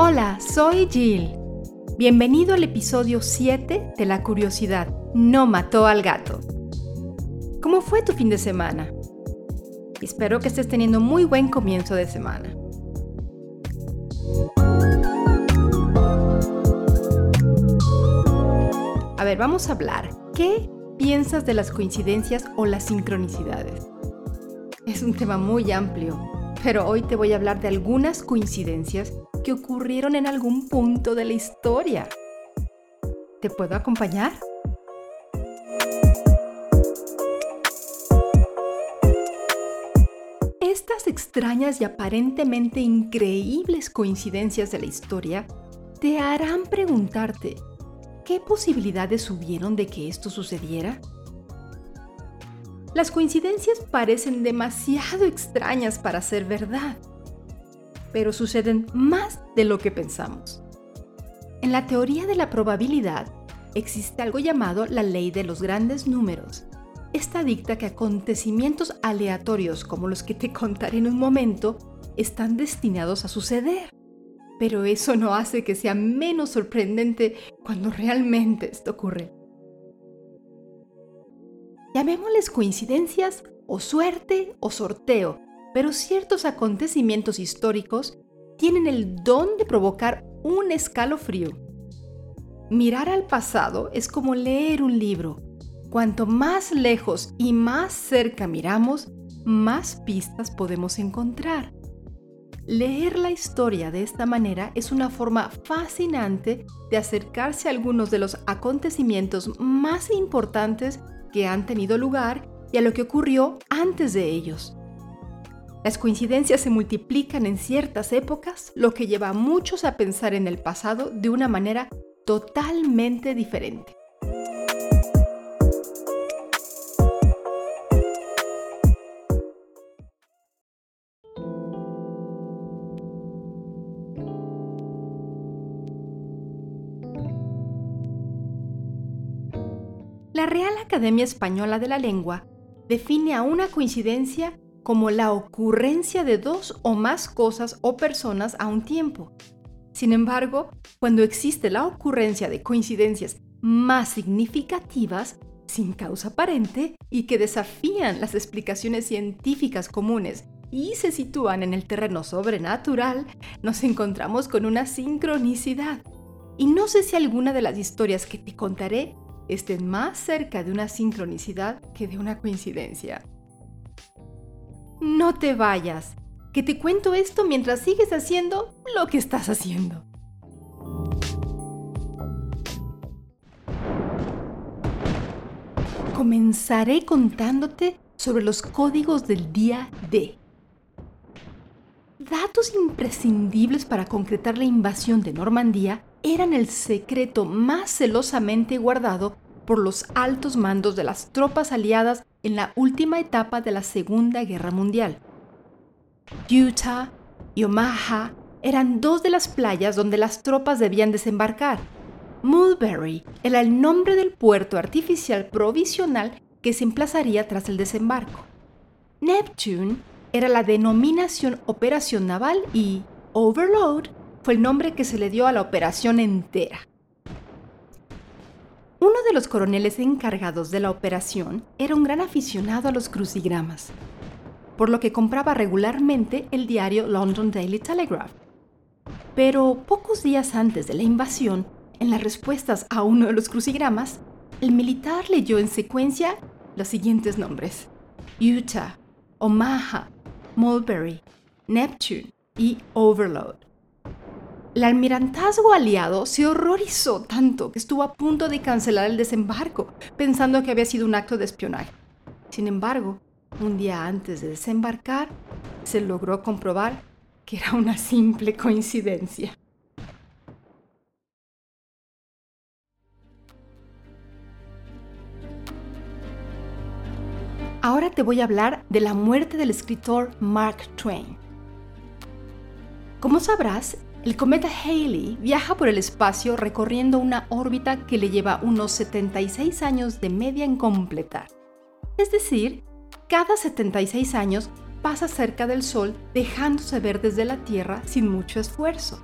Hola, soy Jill. Bienvenido al episodio 7 de La curiosidad no mató al gato. ¿Cómo fue tu fin de semana? Espero que estés teniendo muy buen comienzo de semana. A ver, vamos a hablar. ¿Qué piensas de las coincidencias o las sincronicidades? Es un tema muy amplio, pero hoy te voy a hablar de algunas coincidencias que ocurrieron en algún punto de la historia. ¿Te puedo acompañar? Estas extrañas y aparentemente increíbles coincidencias de la historia te harán preguntarte, ¿qué posibilidades hubieron de que esto sucediera? Las coincidencias parecen demasiado extrañas para ser verdad, pero suceden más de lo que pensamos. En la teoría de la probabilidad existe algo llamado la ley de los grandes números. Esta dicta que acontecimientos aleatorios como los que te contaré en un momento están destinados a suceder. Pero eso no hace que sea menos sorprendente cuando realmente esto ocurre. Llamémosles coincidencias o suerte o sorteo, pero ciertos acontecimientos históricos tienen el don de provocar un escalofrío. Mirar al pasado es como leer un libro. Cuanto más lejos y más cerca miramos, más pistas podemos encontrar. Leer la historia de esta manera es una forma fascinante de acercarse a algunos de los acontecimientos más importantes que han tenido lugar y a lo que ocurrió antes de ellos. Las coincidencias se multiplican en ciertas épocas, lo que lleva a muchos a pensar en el pasado de una manera totalmente diferente. Real Academia Española de la Lengua define a una coincidencia como la ocurrencia de dos o más cosas o personas a un tiempo. Sin embargo, cuando existe la ocurrencia de coincidencias más significativas, sin causa aparente y que desafían las explicaciones científicas comunes y se sitúan en el terreno sobrenatural, nos encontramos con una sincronicidad. Y no sé si alguna de las historias que te contaré estén más cerca de una sincronicidad que de una coincidencia. No te vayas, que te cuento esto mientras sigues haciendo lo que estás haciendo. Comenzaré contándote sobre los códigos del día D. Datos imprescindibles para concretar la invasión de Normandía eran el secreto más celosamente guardado por los altos mandos de las tropas aliadas en la última etapa de la Segunda Guerra Mundial. Utah y Omaha eran dos de las playas donde las tropas debían desembarcar. Mulberry era el nombre del puerto artificial provisional que se emplazaría tras el desembarco. Neptune era la denominación operación naval y Overload fue el nombre que se le dio a la operación entera. Uno de los coroneles encargados de la operación era un gran aficionado a los crucigramas, por lo que compraba regularmente el diario London Daily Telegraph. Pero pocos días antes de la invasión, en las respuestas a uno de los crucigramas, el militar leyó en secuencia los siguientes nombres: Utah, Omaha, Mulberry, Neptune y Overload. El almirantazgo aliado se horrorizó tanto que estuvo a punto de cancelar el desembarco, pensando que había sido un acto de espionaje. Sin embargo, un día antes de desembarcar, se logró comprobar que era una simple coincidencia. Ahora te voy a hablar de la muerte del escritor Mark Twain. Como sabrás, el cometa Halley viaja por el espacio recorriendo una órbita que le lleva unos 76 años de media en completar. Es decir, cada 76 años pasa cerca del Sol dejándose ver desde la Tierra sin mucho esfuerzo.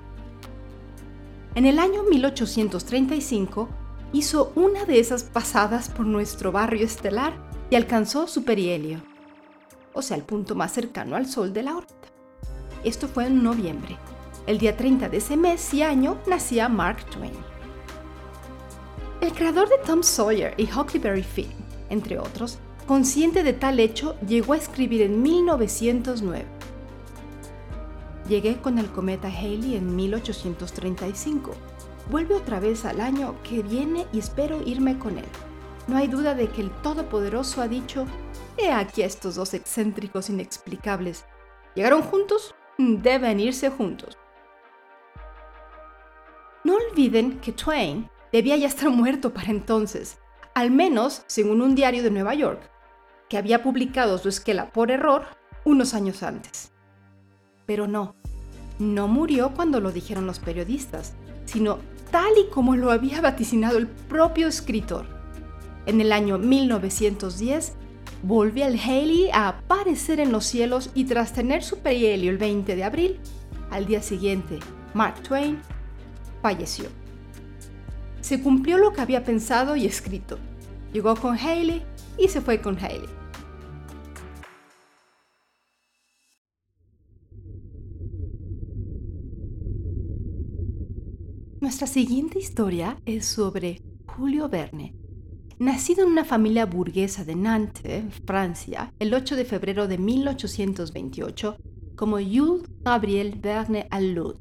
En el año 1835 hizo una de esas pasadas por nuestro barrio estelar y alcanzó su perihelio, o sea, el punto más cercano al Sol de la órbita. Esto fue en noviembre. El día 30 de ese mes y año nacía Mark Twain. El creador de Tom Sawyer y Huckleberry Finn, entre otros, consciente de tal hecho, llegó a escribir en 1909. Llegué con el cometa Halley en 1835. Vuelve otra vez al año que viene y espero irme con él. No hay duda de que el Todopoderoso ha dicho, he aquí a estos dos excéntricos inexplicables. ¿Llegaron juntos? Deben irse juntos. No olviden que Twain debía ya estar muerto para entonces, al menos según un diario de Nueva York, que había publicado su esquela por error unos años antes. Pero no, no murió cuando lo dijeron los periodistas, sino tal y como lo había vaticinado el propio escritor. En el año 1910, volvió el Haley a aparecer en los cielos y tras tener su perihelio el 20 de abril, al día siguiente, Mark Twain falleció. Se cumplió lo que había pensado y escrito. Llegó con Haley y se fue con Haley. Nuestra siguiente historia es sobre Julio Verne. Nacido en una familia burguesa de Nantes, Francia, el 8 de febrero de 1828, como Jules Gabriel Verne Allud,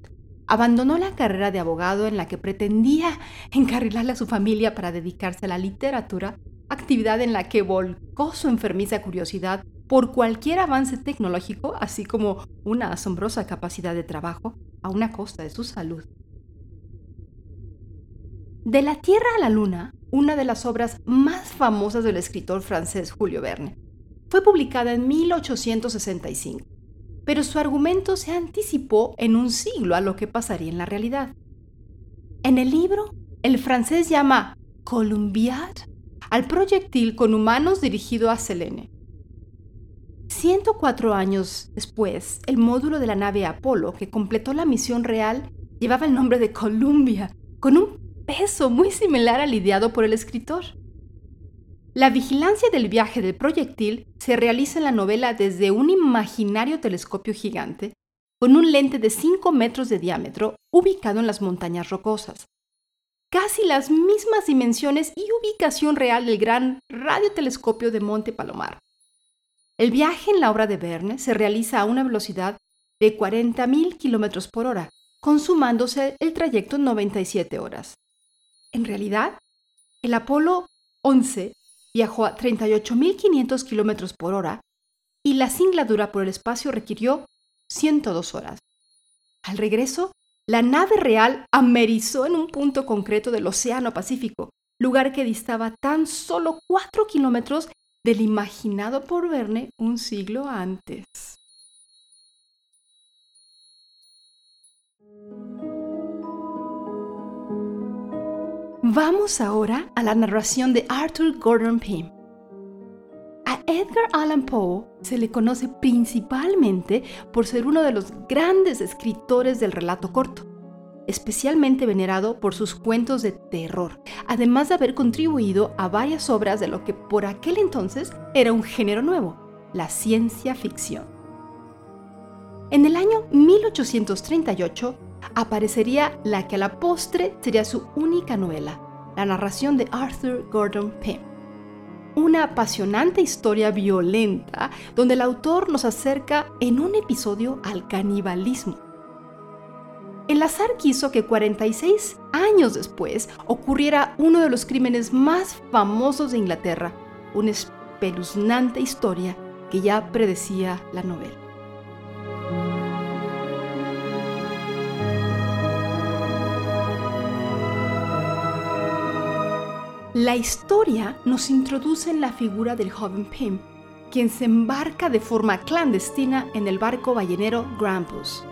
abandonó la carrera de abogado en la que pretendía encarrilarle a su familia para dedicarse a la literatura, actividad en la que volcó su enfermiza curiosidad por cualquier avance tecnológico, así como una asombrosa capacidad de trabajo, a una costa de su salud. De la Tierra a la Luna, una de las obras más famosas del escritor francés Julio Verne, fue publicada en 1865, pero su argumento se anticipó en un siglo a lo que pasaría en la realidad. En el libro, el francés llama Columbiad al proyectil con humanos dirigido a Selene. 104 años después, el módulo de la nave Apolo, que completó la misión real, llevaba el nombre de Columbia, con un peso muy similar al ideado por el escritor. La vigilancia del viaje del proyectil se realiza la novela desde un imaginario telescopio gigante con un lente de 5 metros de diámetro ubicado en las montañas rocosas. Casi las mismas dimensiones y ubicación real del gran radiotelescopio de Monte Palomar. El viaje en la obra de Verne se realiza a una velocidad de 40.000 km por hora, consumándose el trayecto en 97 horas. En realidad, el Apolo 11 viajó a 38.500 km por hora y la singladura por el espacio requirió 102 horas. Al regreso, la nave real amerizó en un punto concreto del Océano Pacífico, lugar que distaba tan solo 4 kilómetros del imaginado por Verne un siglo antes. Vamos ahora a la narración de Arthur Gordon Pym. A Edgar Allan Poe se le conoce principalmente por ser uno de los grandes escritores del relato corto, especialmente venerado por sus cuentos de terror, además de haber contribuido a varias obras de lo que por aquel entonces era un género nuevo, la ciencia ficción. En el año 1838 aparecería la que a la postre sería su única novela, la narración de Arthur Gordon Pym. Una apasionante historia violenta donde el autor nos acerca en un episodio al canibalismo. El azar quiso que 46 años después ocurriera uno de los crímenes más famosos de Inglaterra, una espeluznante historia que ya predecía la novela. La historia nos introduce en la figura del joven Pym, quien se embarca de forma clandestina en el barco ballenero Grampus.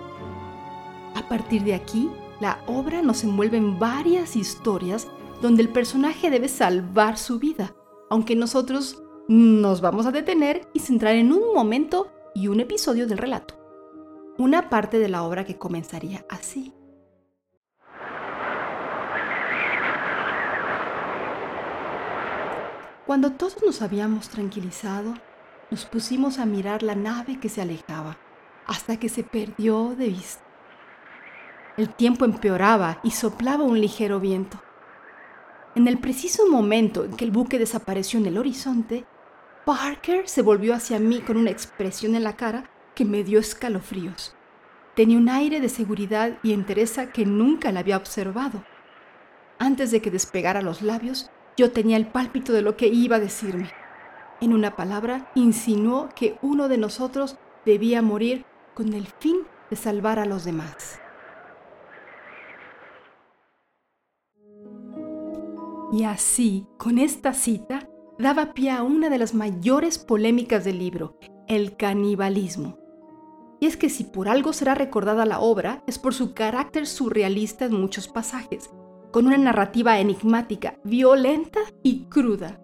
A partir de aquí, la obra nos envuelve en varias historias donde el personaje debe salvar su vida, aunque nosotros nos vamos a detener y centrar en un momento y un episodio del relato. Una parte de la obra que comenzaría así. Cuando todos nos habíamos tranquilizado, nos pusimos a mirar la nave que se alejaba hasta que se perdió de vista. El tiempo empeoraba y soplaba un ligero viento. En el preciso momento en que el buque desapareció en el horizonte, Parker se volvió hacia mí con una expresión en la cara que me dio escalofríos. Tenía un aire de seguridad y entereza que nunca le había observado. Antes de que despegara los labios, yo tenía el pálpito de lo que iba a decirme. En una palabra, insinuó que uno de nosotros debía morir con el fin de salvar a los demás. Y así, con esta cita, daba pie a una de las mayores polémicas del libro, el canibalismo. Y es que si por algo será recordada la obra, es por su carácter surrealista en muchos pasajes, con una narrativa enigmática, violenta y cruda.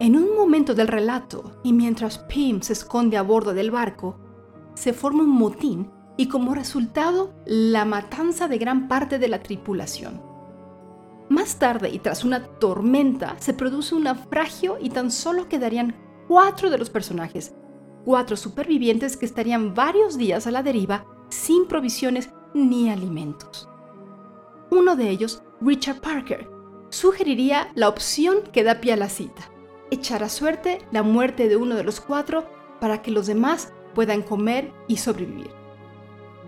En un momento del relato, y mientras Pym se esconde a bordo del barco, se forma un motín y como resultado la matanza de gran parte de la tripulación. Más tarde y tras una tormenta se produce un naufragio y tan solo quedarían cuatro de los personajes, cuatro supervivientes que estarían varios días a la deriva sin provisiones ni alimentos. Uno de ellos, Richard Parker, sugeriría la opción que da pie a la cita, echar a suerte la muerte de uno de los cuatro para que los demás puedan comer y sobrevivir.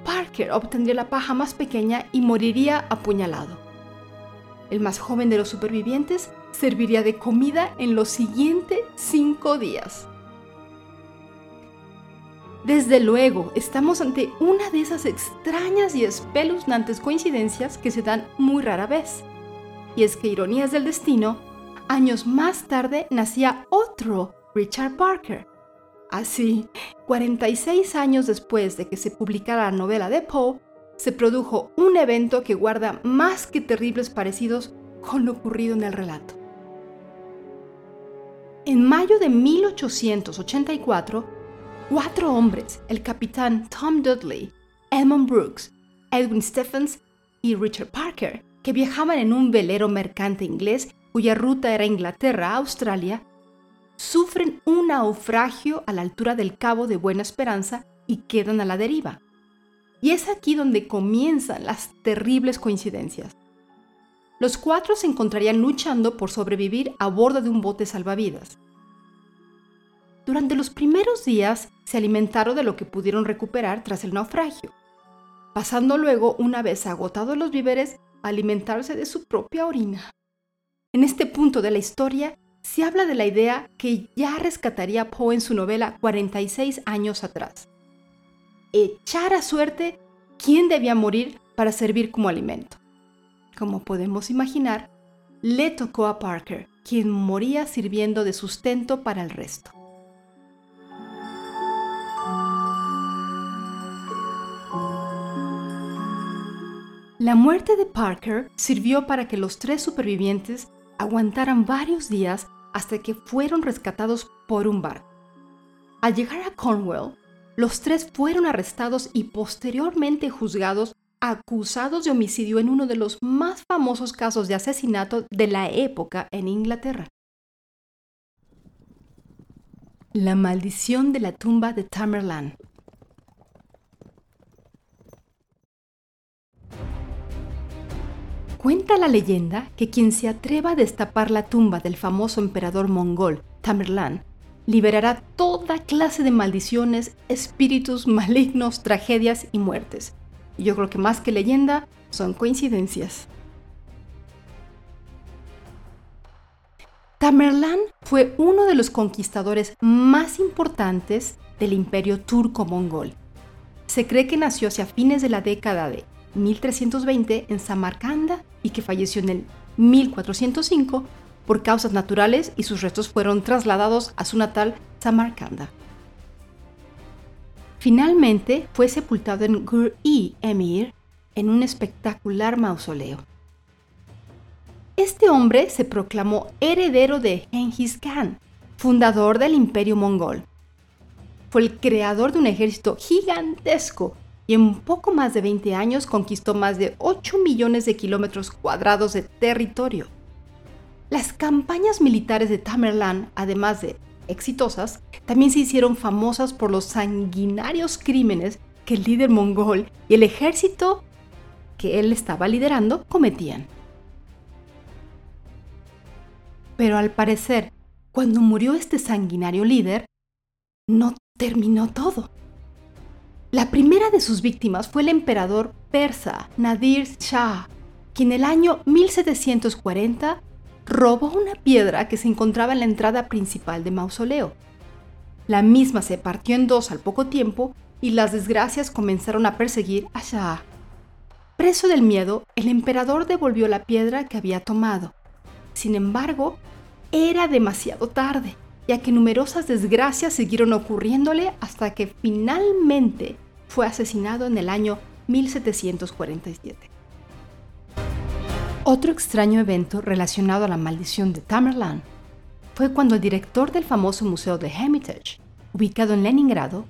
Parker obtendría la paja más pequeña y moriría apuñalado el más joven de los supervivientes, serviría de comida en los siguientes cinco días. Desde luego, estamos ante una de esas extrañas y espeluznantes coincidencias que se dan muy rara vez. Y es que, ironías del destino, años más tarde nacía otro Richard Parker. Así, 46 años después de que se publicara la novela de Poe, se produjo un evento que guarda más que terribles parecidos con lo ocurrido en el relato. En mayo de 1884, cuatro hombres, el capitán Tom Dudley, Edmund Brooks, Edwin Stephens y Richard Parker, que viajaban en un velero mercante inglés cuya ruta era Inglaterra a Australia, sufren un naufragio a la altura del Cabo de Buena Esperanza y quedan a la deriva. Y es aquí donde comienzan las terribles coincidencias. Los cuatro se encontrarían luchando por sobrevivir a bordo de un bote salvavidas. Durante los primeros días se alimentaron de lo que pudieron recuperar tras el naufragio, pasando luego, una vez agotados los víveres, a alimentarse de su propia orina. En este punto de la historia se habla de la idea que ya rescataría Poe en su novela 46 años atrás echar a suerte quién debía morir para servir como alimento. Como podemos imaginar, le tocó a Parker, quien moría sirviendo de sustento para el resto. La muerte de Parker sirvió para que los tres supervivientes aguantaran varios días hasta que fueron rescatados por un barco. Al llegar a Cornwall, los tres fueron arrestados y posteriormente juzgados acusados de homicidio en uno de los más famosos casos de asesinato de la época en Inglaterra. La maldición de la tumba de Tamerlane. Cuenta la leyenda que quien se atreva a destapar la tumba del famoso emperador mongol Tamerlán liberará toda clase de maldiciones, espíritus malignos, tragedias y muertes. Yo creo que más que leyenda, son coincidencias. Tamerlán fue uno de los conquistadores más importantes del imperio turco-mongol. Se cree que nació hacia fines de la década de 1320 en Samarcanda y que falleció en el 1405 por causas naturales y sus restos fueron trasladados a su natal Samarcanda. Finalmente fue sepultado en Gur-i Emir en un espectacular mausoleo. Este hombre se proclamó heredero de Genghis Khan, fundador del imperio mongol. Fue el creador de un ejército gigantesco y en poco más de 20 años conquistó más de 8 millones de kilómetros cuadrados de territorio. Las campañas militares de Tamerlán, además de exitosas, también se hicieron famosas por los sanguinarios crímenes que el líder mongol y el ejército que él estaba liderando cometían. Pero al parecer, cuando murió este sanguinario líder, no terminó todo. La primera de sus víctimas fue el emperador persa Nadir Shah, quien en el año 1740 robó una piedra que se encontraba en la entrada principal de mausoleo. La misma se partió en dos al poco tiempo y las desgracias comenzaron a perseguir a Shah. Preso del miedo, el emperador devolvió la piedra que había tomado. Sin embargo, era demasiado tarde, ya que numerosas desgracias siguieron ocurriéndole hasta que finalmente fue asesinado en el año 1747. Otro extraño evento relacionado a la maldición de Tamerlán fue cuando el director del famoso Museo de Hermitage, ubicado en Leningrado,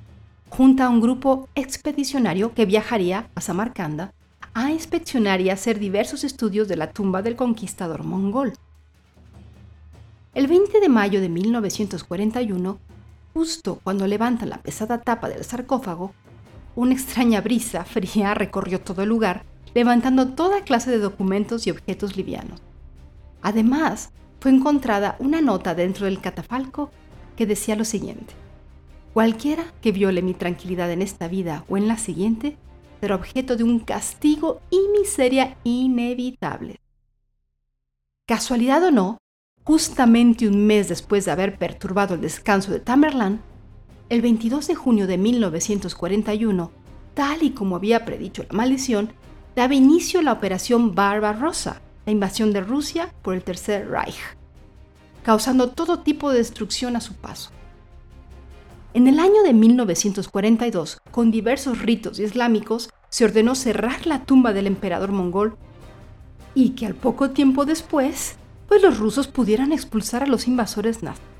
junta a un grupo expedicionario que viajaría a Samarcanda a inspeccionar y hacer diversos estudios de la tumba del conquistador mongol. El 20 de mayo de 1941, justo cuando levantan la pesada tapa del sarcófago, una extraña brisa fría recorrió todo el lugar levantando toda clase de documentos y objetos livianos. Además, fue encontrada una nota dentro del catafalco que decía lo siguiente. Cualquiera que viole mi tranquilidad en esta vida o en la siguiente será objeto de un castigo y miseria inevitable. Casualidad o no, justamente un mes después de haber perturbado el descanso de Tamerlán, el 22 de junio de 1941, tal y como había predicho la maldición, daba inicio a la Operación Barbarossa, la invasión de Rusia por el Tercer Reich, causando todo tipo de destrucción a su paso. En el año de 1942, con diversos ritos islámicos, se ordenó cerrar la tumba del emperador mongol y que al poco tiempo después, pues los rusos pudieran expulsar a los invasores nazis.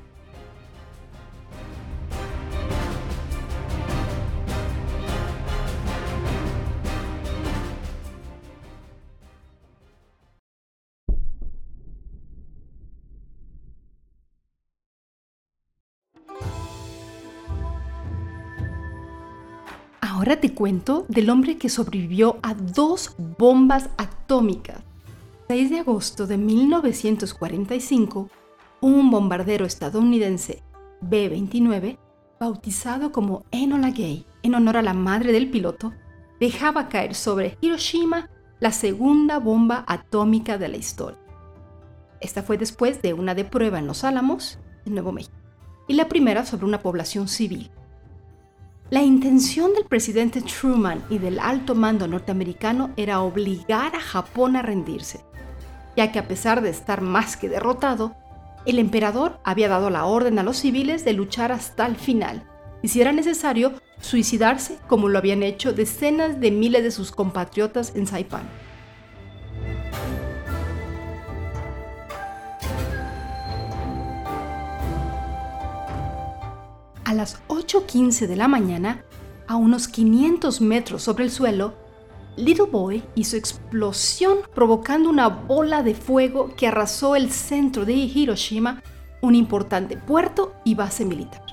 Ahora te cuento del hombre que sobrevivió a dos bombas atómicas. 6 de agosto de 1945, un bombardero estadounidense B-29, bautizado como Enola Gay en honor a la madre del piloto, dejaba caer sobre Hiroshima la segunda bomba atómica de la historia. Esta fue después de una de prueba en Los Álamos, en Nuevo México, y la primera sobre una población civil. La intención del presidente Truman y del alto mando norteamericano era obligar a Japón a rendirse, ya que a pesar de estar más que derrotado, el emperador había dado la orden a los civiles de luchar hasta el final, y si era necesario, suicidarse como lo habían hecho decenas de miles de sus compatriotas en Saipán. A las 8.15 de la mañana, a unos 500 metros sobre el suelo, Little Boy hizo explosión provocando una bola de fuego que arrasó el centro de Hiroshima, un importante puerto y base militar.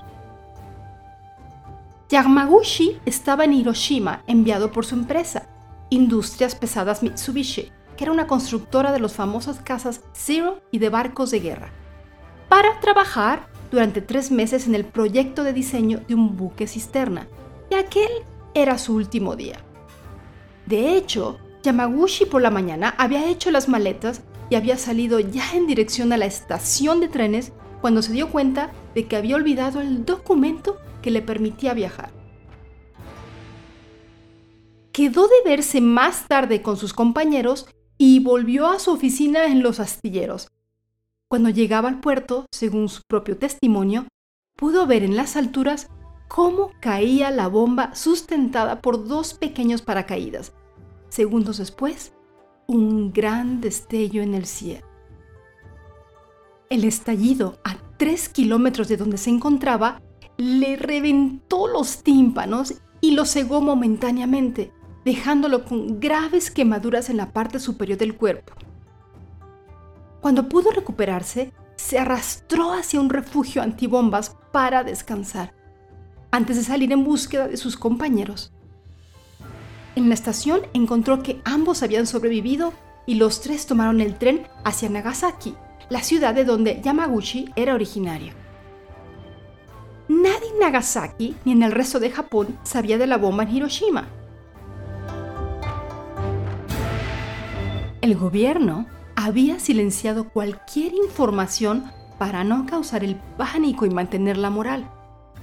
Yamaguchi estaba en Hiroshima enviado por su empresa, Industrias Pesadas Mitsubishi, que era una constructora de las famosas casas Zero y de barcos de guerra, para trabajar durante tres meses en el proyecto de diseño de un buque cisterna, y aquel era su último día. De hecho, Yamaguchi por la mañana había hecho las maletas y había salido ya en dirección a la estación de trenes cuando se dio cuenta de que había olvidado el documento que le permitía viajar. Quedó de verse más tarde con sus compañeros y volvió a su oficina en los astilleros, cuando llegaba al puerto, según su propio testimonio, pudo ver en las alturas cómo caía la bomba sustentada por dos pequeños paracaídas. Segundos después, un gran destello en el cielo. El estallido a tres kilómetros de donde se encontraba le reventó los tímpanos y lo cegó momentáneamente, dejándolo con graves quemaduras en la parte superior del cuerpo. Cuando pudo recuperarse, se arrastró hacia un refugio antibombas para descansar, antes de salir en búsqueda de sus compañeros. En la estación encontró que ambos habían sobrevivido y los tres tomaron el tren hacia Nagasaki, la ciudad de donde Yamaguchi era originario. Nadie en Nagasaki ni en el resto de Japón sabía de la bomba en Hiroshima. El gobierno había silenciado cualquier información para no causar el pánico y mantener la moral,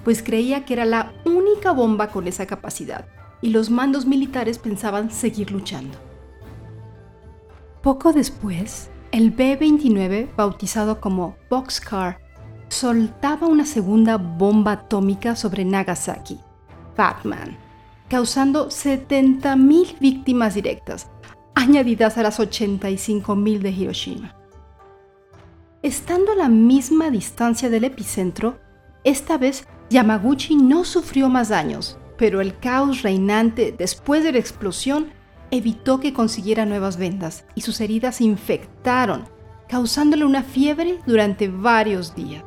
pues creía que era la única bomba con esa capacidad y los mandos militares pensaban seguir luchando. Poco después, el B-29, bautizado como Boxcar, soltaba una segunda bomba atómica sobre Nagasaki, Batman, causando 70.000 víctimas directas, añadidas a las 85.000 de Hiroshima. Estando a la misma distancia del epicentro, esta vez Yamaguchi no sufrió más daños, pero el caos reinante después de la explosión evitó que consiguiera nuevas vendas y sus heridas se infectaron, causándole una fiebre durante varios días.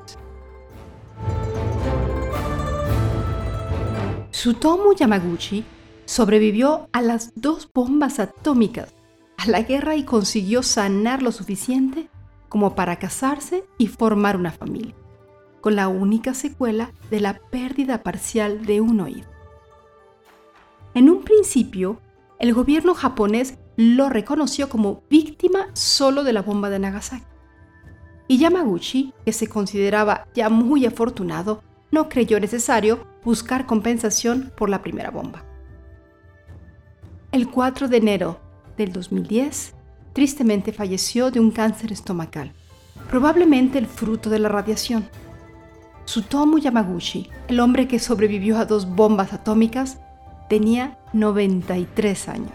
Sutomu Yamaguchi sobrevivió a las dos bombas atómicas a la guerra y consiguió sanar lo suficiente como para casarse y formar una familia, con la única secuela de la pérdida parcial de un oído. En un principio, el gobierno japonés lo reconoció como víctima solo de la bomba de Nagasaki. Y Yamaguchi, que se consideraba ya muy afortunado, no creyó necesario buscar compensación por la primera bomba. El 4 de enero del 2010, tristemente falleció de un cáncer estomacal, probablemente el fruto de la radiación. Sutomu Yamaguchi, el hombre que sobrevivió a dos bombas atómicas, tenía 93 años.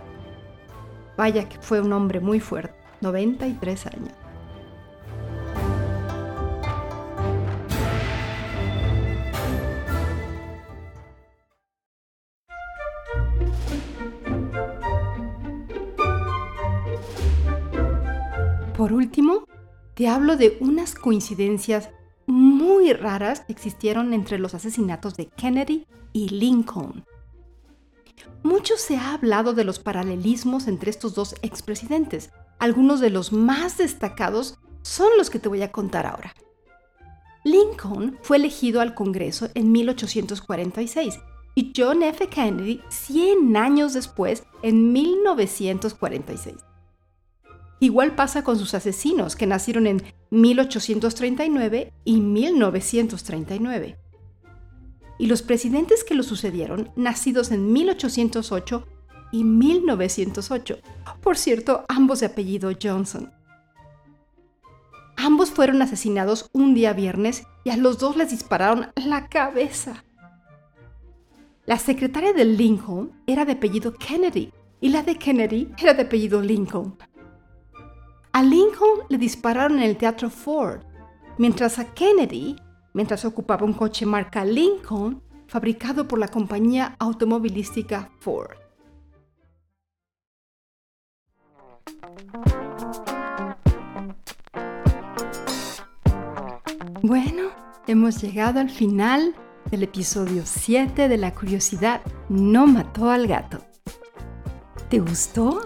Vaya que fue un hombre muy fuerte, 93 años. Por último, te hablo de unas coincidencias muy raras que existieron entre los asesinatos de Kennedy y Lincoln. Mucho se ha hablado de los paralelismos entre estos dos expresidentes. Algunos de los más destacados son los que te voy a contar ahora. Lincoln fue elegido al Congreso en 1846 y John F. Kennedy 100 años después, en 1946. Igual pasa con sus asesinos, que nacieron en 1839 y 1939 y los presidentes que lo sucedieron, nacidos en 1808 y 1908. Por cierto, ambos de apellido Johnson. Ambos fueron asesinados un día viernes y a los dos les dispararon la cabeza. La secretaria de Lincoln era de apellido Kennedy y la de Kennedy era de apellido Lincoln. A Lincoln le dispararon en el Teatro Ford, mientras a Kennedy mientras ocupaba un coche marca Lincoln fabricado por la compañía automovilística Ford. Bueno, hemos llegado al final del episodio 7 de La curiosidad no mató al gato. ¿Te gustó?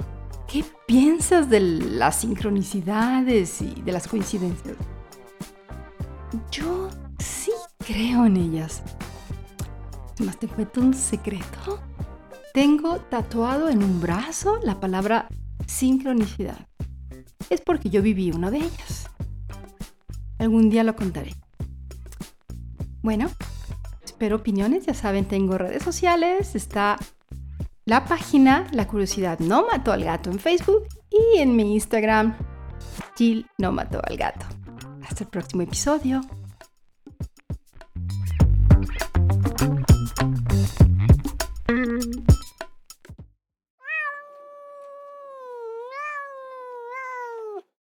¿Qué piensas de las sincronicidades y de las coincidencias? Yo creo en ellas. Más te cuento un secreto. Tengo tatuado en un brazo la palabra sincronicidad. Es porque yo viví una de ellas. Algún día lo contaré. Bueno, espero opiniones. Ya saben, tengo redes sociales. Está la página La Curiosidad No Mató al Gato en Facebook y en mi Instagram, Jill No Mató al Gato. Hasta el próximo episodio.